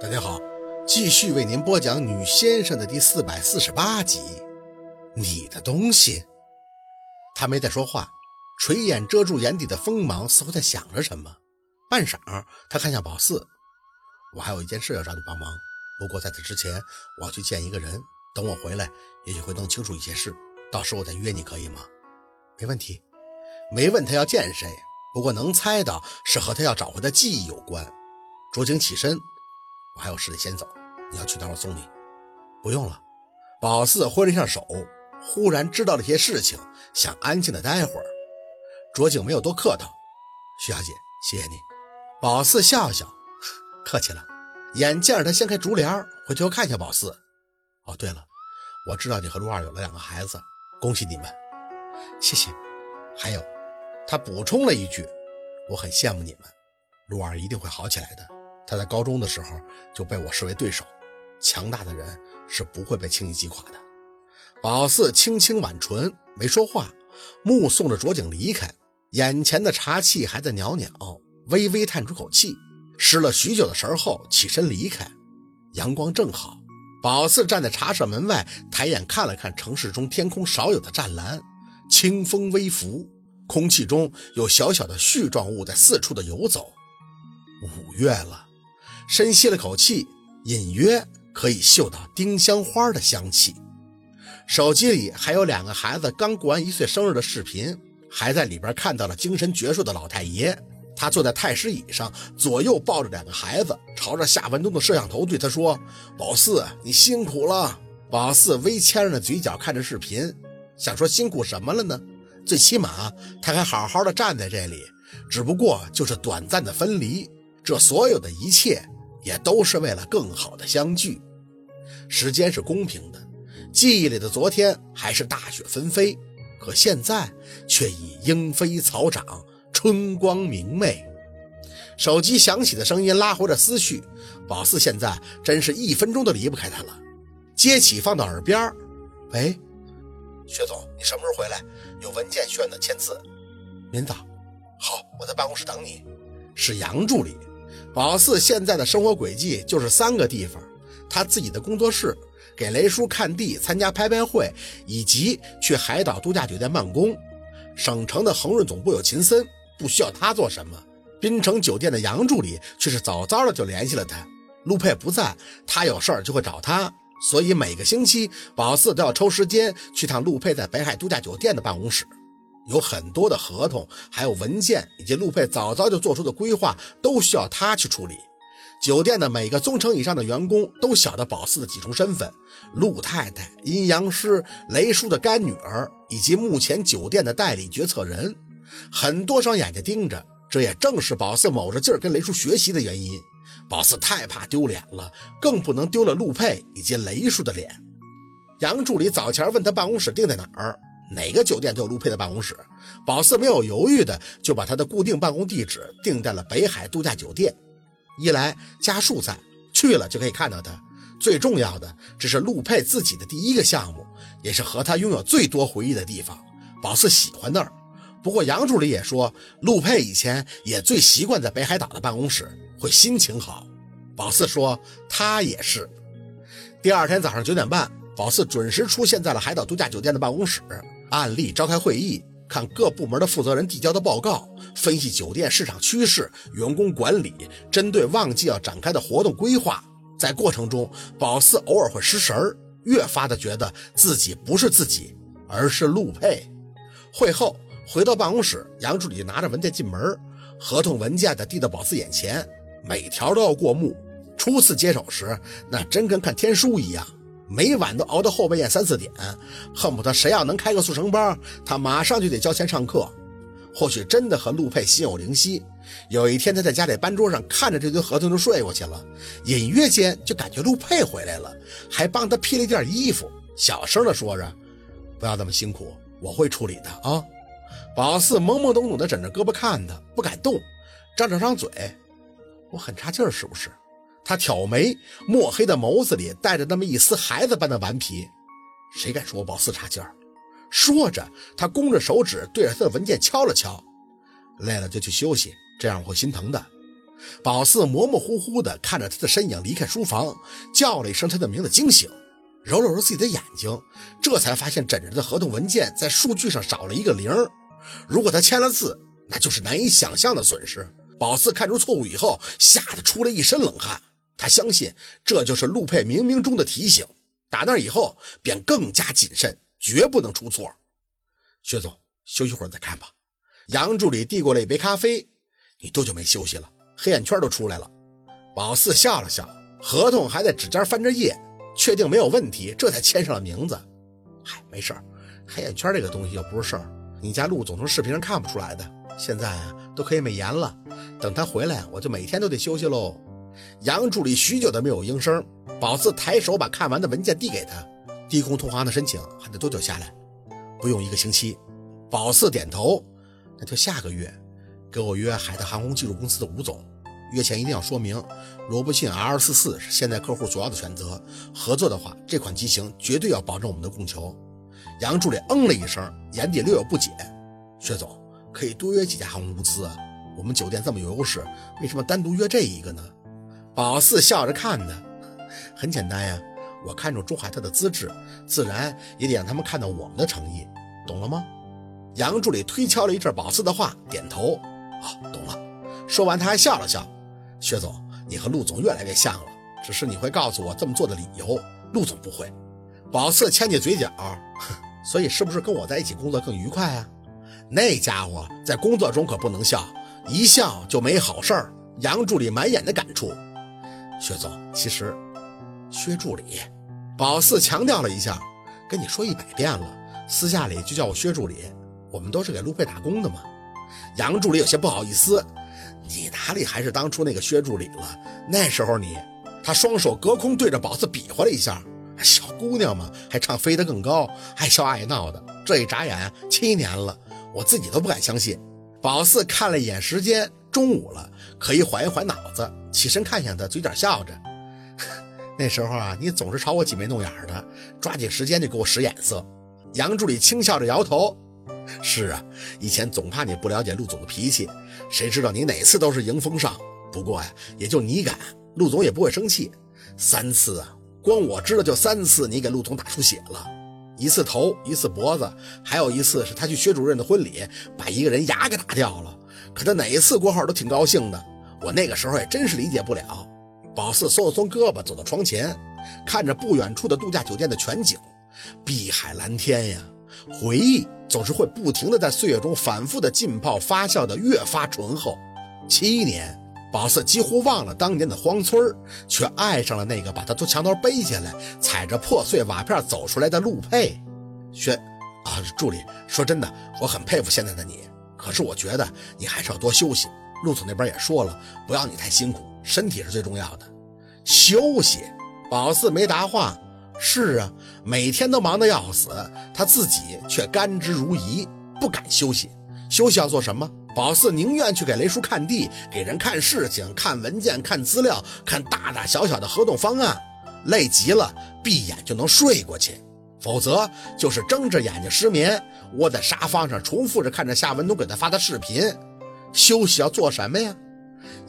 大家好，继续为您播讲《女先生》的第四百四十八集。你的东西，他没再说话，垂眼遮住眼底的锋芒，似乎在想着什么。半晌，他看向宝四：“我还有一件事要找你帮忙，不过在此之前，我要去见一个人。等我回来，也许会弄清楚一些事。到时我再约你，可以吗？”“没问题。”没问他要见谁，不过能猜到是和他要找回的记忆有关。卓景起身。我还有事得先走，你要去哪我送你。不用了。宝四挥了一下手，忽然知道了一些事情，想安静的待会儿。卓景没有多客套，徐小姐，谢谢你。宝四笑笑，客气了。眼见着他掀开竹帘，回头看向宝四。哦，对了，我知道你和陆二有了两个孩子，恭喜你们。谢谢。还有，他补充了一句，我很羡慕你们，陆二一定会好起来的。他在高中的时候就被我视为对手，强大的人是不会被轻易击垮的。宝四轻轻挽唇，没说话，目送着卓景离开，眼前的茶气还在袅袅，微微叹出口气，失了许久的神后起身离开。阳光正好，宝四站在茶社门外，抬眼看了看城市中天空少有的湛蓝，清风微拂，空气中有小小的絮状物在四处的游走。五月了。深吸了口气，隐约可以嗅到丁香花的香气。手机里还有两个孩子刚过完一岁生日的视频，还在里边看到了精神矍铄的老太爷。他坐在太师椅上，左右抱着两个孩子，朝着夏文东的摄像头对他说：“宝四，你辛苦了。”宝四微牵着嘴角看着视频，想说辛苦什么了呢？最起码他还好好的站在这里，只不过就是短暂的分离。这所有的一切。也都是为了更好的相聚。时间是公平的，记忆里的昨天还是大雪纷飞，可现在却已莺飞草长，春光明媚。手机响起的声音拉回了思绪，宝四现在真是一分钟都离不开他了。接起放到耳边，喂，薛总，你什么时候回来？有文件需要你签字。明早。好，我在办公室等你。是杨助理。宝四现在的生活轨迹就是三个地方：他自己的工作室、给雷叔看地、参加拍卖会，以及去海岛度假酒店办公。省城的恒润总部有秦森，不需要他做什么。滨城酒店的杨助理却是早早的就联系了他。陆佩不在，他有事儿就会找他，所以每个星期宝四都要抽时间去趟陆佩在北海度假酒店的办公室。有很多的合同，还有文件，以及陆佩早早就做出的规划，都需要他去处理。酒店的每个中层以上的员工都晓得宝四的几重身份：陆太太、阴阳师、雷叔的干女儿，以及目前酒店的代理决策人。很多双眼睛盯着，这也正是宝四卯着劲儿跟雷叔学习的原因。宝四太怕丢脸了，更不能丢了陆佩以及雷叔的脸。杨助理早前问他办公室定在哪儿。哪个酒店都有陆佩的办公室，宝四没有犹豫的就把他的固定办公地址定在了北海度假酒店。一来家数在，去了就可以看到他。最重要的，这是陆佩自己的第一个项目，也是和他拥有最多回忆的地方。宝四喜欢那儿。不过杨助理也说，陆佩以前也最习惯在北海岛的办公室，会心情好。宝四说他也是。第二天早上九点半，宝四准时出现在了海岛度假酒店的办公室。案例召开会议，看各部门的负责人递交的报告，分析酒店市场趋势、员工管理，针对旺季要展开的活动规划。在过程中，宝四偶尔会失神儿，越发的觉得自己不是自己，而是陆佩。会后回到办公室，杨助理拿着文件进门，合同文件的递到宝四眼前，每条都要过目。初次接手时，那真跟看天书一样。每晚都熬到后半夜三四点，恨不得谁要能开个速成班，他马上就得交钱上课。或许真的和陆佩心有灵犀。有一天，他在家里班桌上看着这堆合同就睡过去了，隐约间就感觉陆佩回来了，还帮他披了一件衣服，小声的说着：“不要那么辛苦，我会处理的啊。”宝四懵懵懂懂的枕着胳膊看他，不敢动，张着张嘴：“我很差劲是不是？”他挑眉，墨黑的眸子里带着那么一丝孩子般的顽皮。谁敢说我宝四差劲儿？说着，他弓着手指对着他的文件敲了敲。累了就去休息，这样我会心疼的。宝四模模糊糊地看着他的身影离开书房，叫了一声他的名字，惊醒，揉了揉自己的眼睛，这才发现枕着的合同文件在数据上少了一个零。如果他签了字，那就是难以想象的损失。宝四看出错误以后，吓得出了一身冷汗。他相信这就是陆佩冥冥中的提醒。打那以后，便更加谨慎，绝不能出错。薛总，休息会儿再看吧。杨助理递过来一杯咖啡。你多久没休息了？黑眼圈都出来了。宝四笑了笑，合同还在指尖翻着页，确定没有问题，这才签上了名字。嗨，没事儿，黑眼圈这个东西又不是事儿。你家陆总从视频上看不出来的，现在啊都可以美颜了。等他回来，我就每天都得休息喽。杨助理许久都没有应声。宝四抬手把看完的文件递给他，低空通航的申请还得多久下来？不用一个星期。宝四点头，那就下个月，给我约海特航空技术公司的吴总。约前一定要说明，罗布逊 R 四四是现在客户主要的选择。合作的话，这款机型绝对要保证我们的供求。杨助理嗯了一声，眼底略有不解。薛总可以多约几家航空公司啊，我们酒店这么有优势，为什么单独约这一个呢？宝四笑着看他。很简单呀，我看中中海特的资质，自然也得让他们看到我们的诚意，懂了吗？杨助理推敲了一阵宝四的话，点头。啊，懂了。说完，他还笑了笑。薛总，你和陆总越来越像了，只是你会告诉我这么做的理由，陆总不会。宝四牵起嘴角，所以是不是跟我在一起工作更愉快啊？那家伙在工作中可不能笑，一笑就没好事儿。杨助理满眼的感触。薛总，其实。薛助理，宝四强调了一下，跟你说一百遍了，私下里就叫我薛助理，我们都是给陆佩打工的嘛。杨助理有些不好意思，你哪里还是当初那个薛助理了？那时候你……他双手隔空对着宝四比划了一下，小姑娘嘛，还唱飞得更高，爱笑爱闹的。这一眨眼七年了，我自己都不敢相信。宝四看了一眼时间，中午了，可以缓一缓脑子，起身看向他，嘴角笑着。那时候啊，你总是朝我挤眉弄眼的，抓紧时间就给我使眼色。杨助理轻笑着摇头：“是啊，以前总怕你不了解陆总的脾气，谁知道你哪次都是迎风上。不过呀，也就你敢，陆总也不会生气。三次啊，光我知道就三次，你给陆总打出血了，一次头，一次脖子，还有一次是他去薛主任的婚礼，把一个人牙给打掉了。可他哪一次过号都挺高兴的，我那个时候也真是理解不了。”宝四松了松胳膊，走到窗前，看着不远处的度假酒店的全景，碧海蓝天呀。回忆总是会不停的在岁月中反复的浸泡发酵的越发醇厚。七年，宝四几乎忘了当年的荒村却爱上了那个把他从墙头背下来，踩着破碎瓦片走出来的陆佩。轩，啊，助理，说真的，我很佩服现在的你。可是我觉得你还是要多休息。陆总那边也说了，不要你太辛苦。身体是最重要的，休息。宝四没答话。是啊，每天都忙得要死，他自己却甘之如饴，不敢休息。休息要做什么？宝四宁愿去给雷叔看地，给人看事情、看文件、看资料、看大大小小的合同方案。累极了，闭眼就能睡过去；否则就是睁着眼睛失眠，窝在沙发上重复着看着夏文东给他发的视频。休息要做什么呀？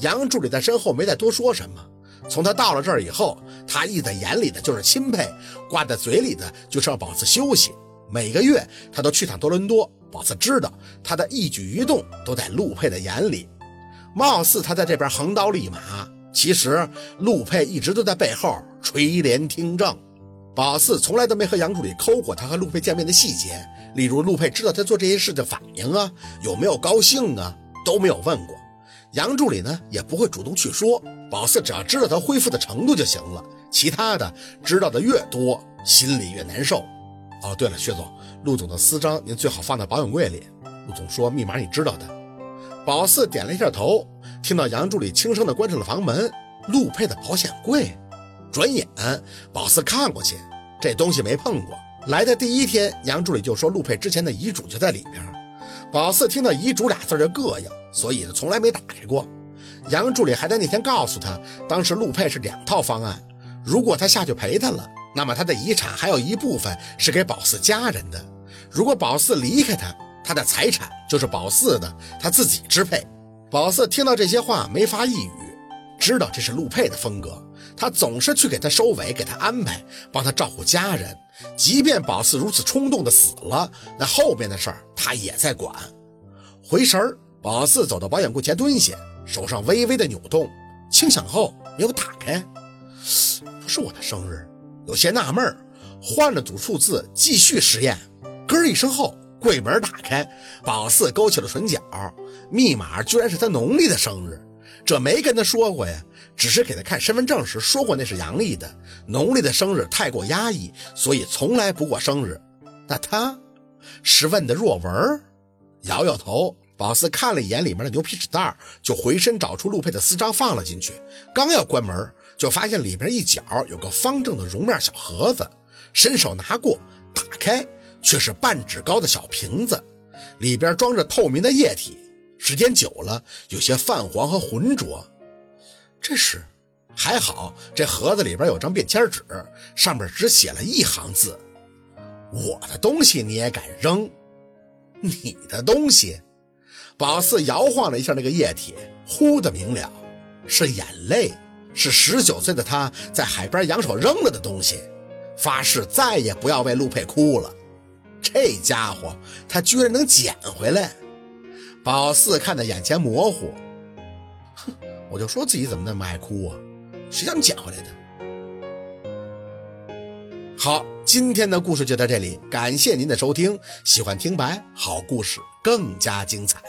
杨助理在身后没再多说什么。从他到了这儿以后，他溢在眼里的就是钦佩，挂在嘴里的就是要宝四休息。每个月他都去趟多伦多，宝四知道他的一举一动都在陆佩的眼里。貌似他在这边横刀立马，其实陆佩一直都在背后垂帘听政。宝四从来都没和杨助理抠过他和陆佩见面的细节，例如陆佩知道他做这些事的反应啊，有没有高兴啊，都没有问过。杨助理呢也不会主动去说，宝四只要知道他恢复的程度就行了，其他的知道的越多，心里越难受。哦，对了，薛总，陆总的私章您最好放在保险柜里。陆总说密码你知道的。宝四点了一下头，听到杨助理轻声的关上了房门。陆佩的保险柜，转眼宝四看过去，这东西没碰过。来的第一天，杨助理就说陆佩之前的遗嘱就在里边。宝四听到遗嘱俩字就膈应。所以，从来没打开过。杨助理还在那天告诉他，当时陆佩是两套方案，如果他下去陪他了，那么他的遗产还有一部分是给宝四家人的；如果宝四离开他，他的财产就是宝四的，他自己支配。宝四听到这些话没发一语，知道这是陆佩的风格，他总是去给他收尾，给他安排，帮他照顾家人。即便宝四如此冲动的死了，那后边的事儿他也在管。回神儿，宝四走到保险柜前蹲下，手上微微的扭动，轻响后没有打开。不是我的生日，有些纳闷儿，换了组数字继续实验。咯一声后，柜门打开，宝四勾起了唇角，密码居然是他农历的生日。这没跟他说过呀，只是给他看身份证时说过那是阳历的，农历的生日太过压抑，所以从来不过生日。那他是问的若文？摇摇头，宝四看了一眼里面的牛皮纸袋，就回身找出陆佩的私章放了进去。刚要关门，就发现里面一角有个方正的绒面小盒子，伸手拿过，打开却是半指高的小瓶子，里边装着透明的液体。时间久了，有些泛黄和浑浊。这是还好，这盒子里边有张便签纸，上面只写了一行字：“我的东西你也敢扔？你的东西。”宝四摇晃了一下那个液体，忽的明了，是眼泪，是十九岁的他在海边扬手扔了的东西，发誓再也不要为陆佩哭了。这家伙，他居然能捡回来！宝四看得眼前模糊，哼，我就说自己怎么那么爱哭啊，谁让你捡回来的？好，今天的故事就到这里，感谢您的收听，喜欢听白好故事更加精彩。